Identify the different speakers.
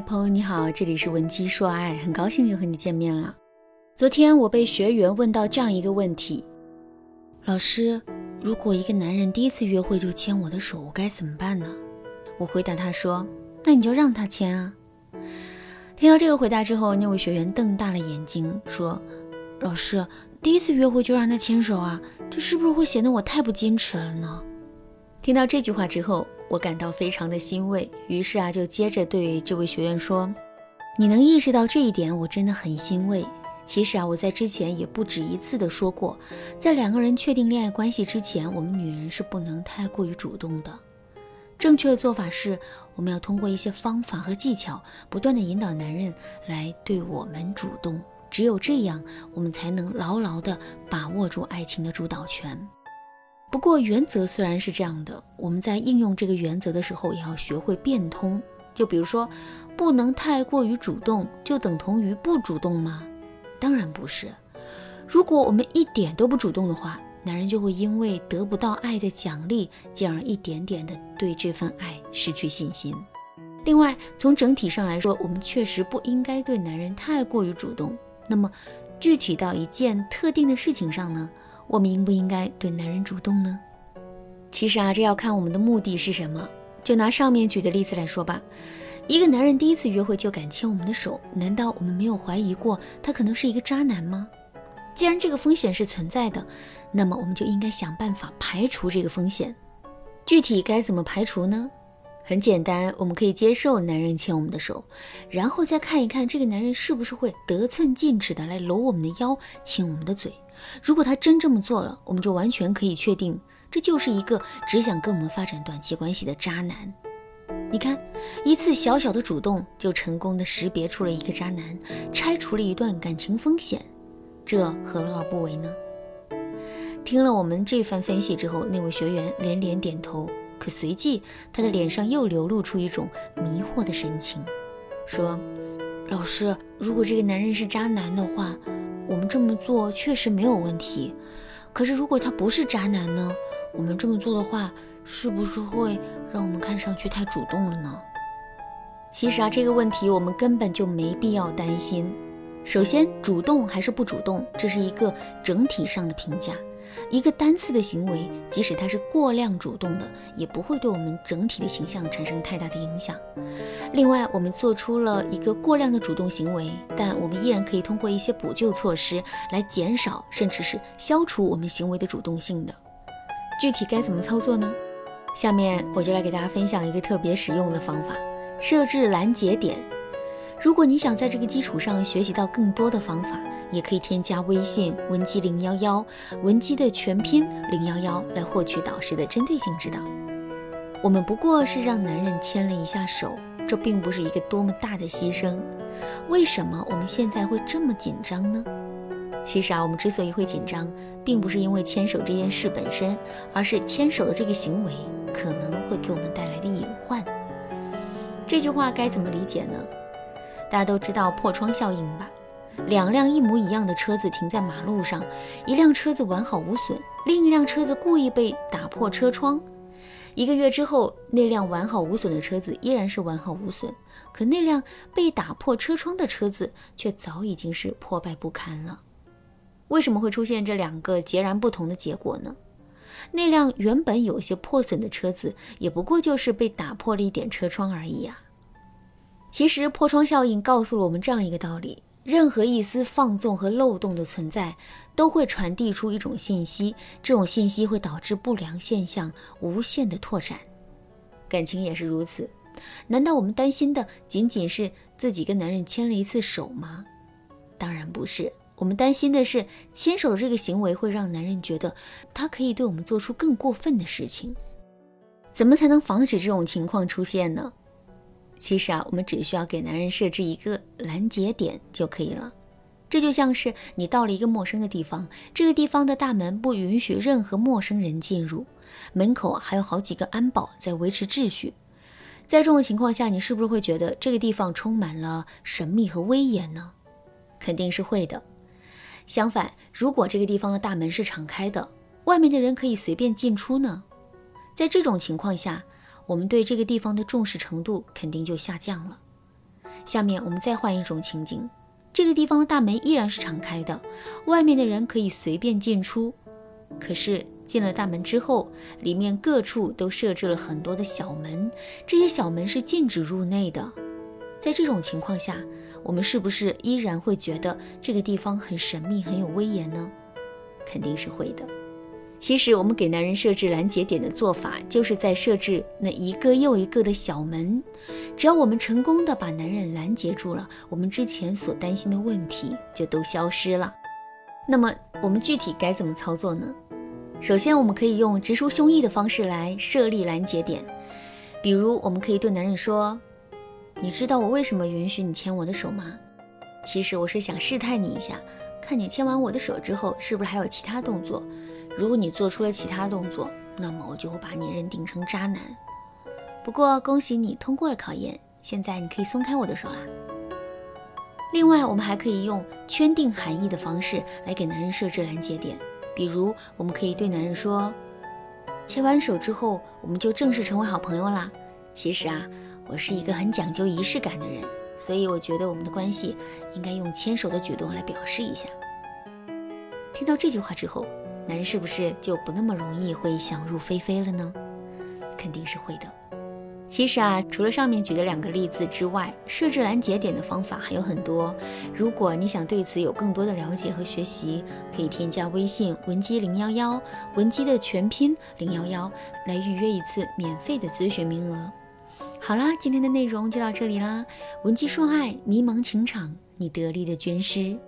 Speaker 1: 朋友你好，这里是文姬说爱，很高兴又和你见面了。昨天我被学员问到这样一个问题：老师，如果一个男人第一次约会就牵我的手，我该怎么办呢？我回答他说：那你就让他牵啊。听到这个回答之后，那位学员瞪大了眼睛说：老师，第一次约会就让他牵手啊，这是不是会显得我太不矜持了呢？听到这句话之后。我感到非常的欣慰，于是啊，就接着对这位学员说：“你能意识到这一点，我真的很欣慰。其实啊，我在之前也不止一次的说过，在两个人确定恋爱关系之前，我们女人是不能太过于主动的。正确的做法是，我们要通过一些方法和技巧，不断的引导男人来对我们主动。只有这样，我们才能牢牢的把握住爱情的主导权。”不过原则虽然是这样的，我们在应用这个原则的时候，也要学会变通。就比如说，不能太过于主动，就等同于不主动吗？当然不是。如果我们一点都不主动的话，男人就会因为得不到爱的奖励，进而一点点的对这份爱失去信心。另外，从整体上来说，我们确实不应该对男人太过于主动。那么，具体到一件特定的事情上呢？我们应不应该对男人主动呢？其实啊，这要看我们的目的是什么。就拿上面举的例子来说吧，一个男人第一次约会就敢牵我们的手，难道我们没有怀疑过他可能是一个渣男吗？既然这个风险是存在的，那么我们就应该想办法排除这个风险。具体该怎么排除呢？很简单，我们可以接受男人牵我们的手，然后再看一看这个男人是不是会得寸进尺的来搂我们的腰、亲我们的嘴。如果他真这么做了，我们就完全可以确定，这就是一个只想跟我们发展短期关系的渣男。你看，一次小小的主动，就成功的识别出了一个渣男，拆除了一段感情风险，这何乐而不为呢？听了我们这番分析之后，那位学员连连点头，可随即他的脸上又流露出一种迷惑的神情，说：“老师，如果这个男人是渣男的话。”我们这么做确实没有问题，可是如果他不是渣男呢？我们这么做的话，是不是会让我们看上去太主动了呢？其实啊，这个问题我们根本就没必要担心。首先，主动还是不主动，这是一个整体上的评价。一个单次的行为，即使它是过量主动的，也不会对我们整体的形象产生太大的影响。另外，我们做出了一个过量的主动行为，但我们依然可以通过一些补救措施来减少，甚至是消除我们行为的主动性的。具体该怎么操作呢？下面我就来给大家分享一个特别实用的方法：设置拦截点。如果你想在这个基础上学习到更多的方法，也可以添加微信文姬零幺幺，文姬的全拼零幺幺来获取导师的针对性指导。我们不过是让男人牵了一下手，这并不是一个多么大的牺牲。为什么我们现在会这么紧张呢？其实啊，我们之所以会紧张，并不是因为牵手这件事本身，而是牵手的这个行为可能会给我们带来的隐患。这句话该怎么理解呢？大家都知道破窗效应吧？两辆一模一样的车子停在马路上，一辆车子完好无损，另一辆车子故意被打破车窗。一个月之后，那辆完好无损的车子依然是完好无损，可那辆被打破车窗的车子却早已经是破败不堪了。为什么会出现这两个截然不同的结果呢？那辆原本有些破损的车子，也不过就是被打破了一点车窗而已呀。其实破窗效应告诉了我们这样一个道理。任何一丝放纵和漏洞的存在，都会传递出一种信息，这种信息会导致不良现象无限的拓展。感情也是如此，难道我们担心的仅仅是自己跟男人牵了一次手吗？当然不是，我们担心的是牵手这个行为会让男人觉得他可以对我们做出更过分的事情。怎么才能防止这种情况出现呢？其实啊，我们只需要给男人设置一个拦截点就可以了。这就像是你到了一个陌生的地方，这个地方的大门不允许任何陌生人进入，门口还有好几个安保在维持秩序。在这种情况下，你是不是会觉得这个地方充满了神秘和威严呢？肯定是会的。相反，如果这个地方的大门是敞开的，外面的人可以随便进出呢？在这种情况下，我们对这个地方的重视程度肯定就下降了。下面我们再换一种情景，这个地方的大门依然是敞开的，外面的人可以随便进出。可是进了大门之后，里面各处都设置了很多的小门，这些小门是禁止入内的。在这种情况下，我们是不是依然会觉得这个地方很神秘、很有威严呢？肯定是会的。其实，我们给男人设置拦截点的做法，就是在设置那一个又一个的小门。只要我们成功的把男人拦截住了，我们之前所担心的问题就都消失了。那么，我们具体该怎么操作呢？首先，我们可以用直抒胸臆的方式来设立拦截点，比如，我们可以对男人说。你知道我为什么允许你牵我的手吗？其实我是想试探你一下，看你牵完我的手之后是不是还有其他动作。如果你做出了其他动作，那么我就会把你认定成渣男。不过恭喜你通过了考验，现在你可以松开我的手啦。另外，我们还可以用圈定含义的方式来给男人设置拦截点，比如我们可以对男人说：“牵完手之后，我们就正式成为好朋友啦。”其实啊。我是一个很讲究仪式感的人，所以我觉得我们的关系应该用牵手的举动来表示一下。听到这句话之后，男人是不是就不那么容易会想入非非了呢？肯定是会的。其实啊，除了上面举的两个例子之外，设置拦截点的方法还有很多。如果你想对此有更多的了解和学习，可以添加微信文姬零幺幺，文姬的全拼零幺幺，来预约一次免费的咨询名额。好啦，今天的内容就到这里啦。文姬说爱，迷茫情场，你得力的军师。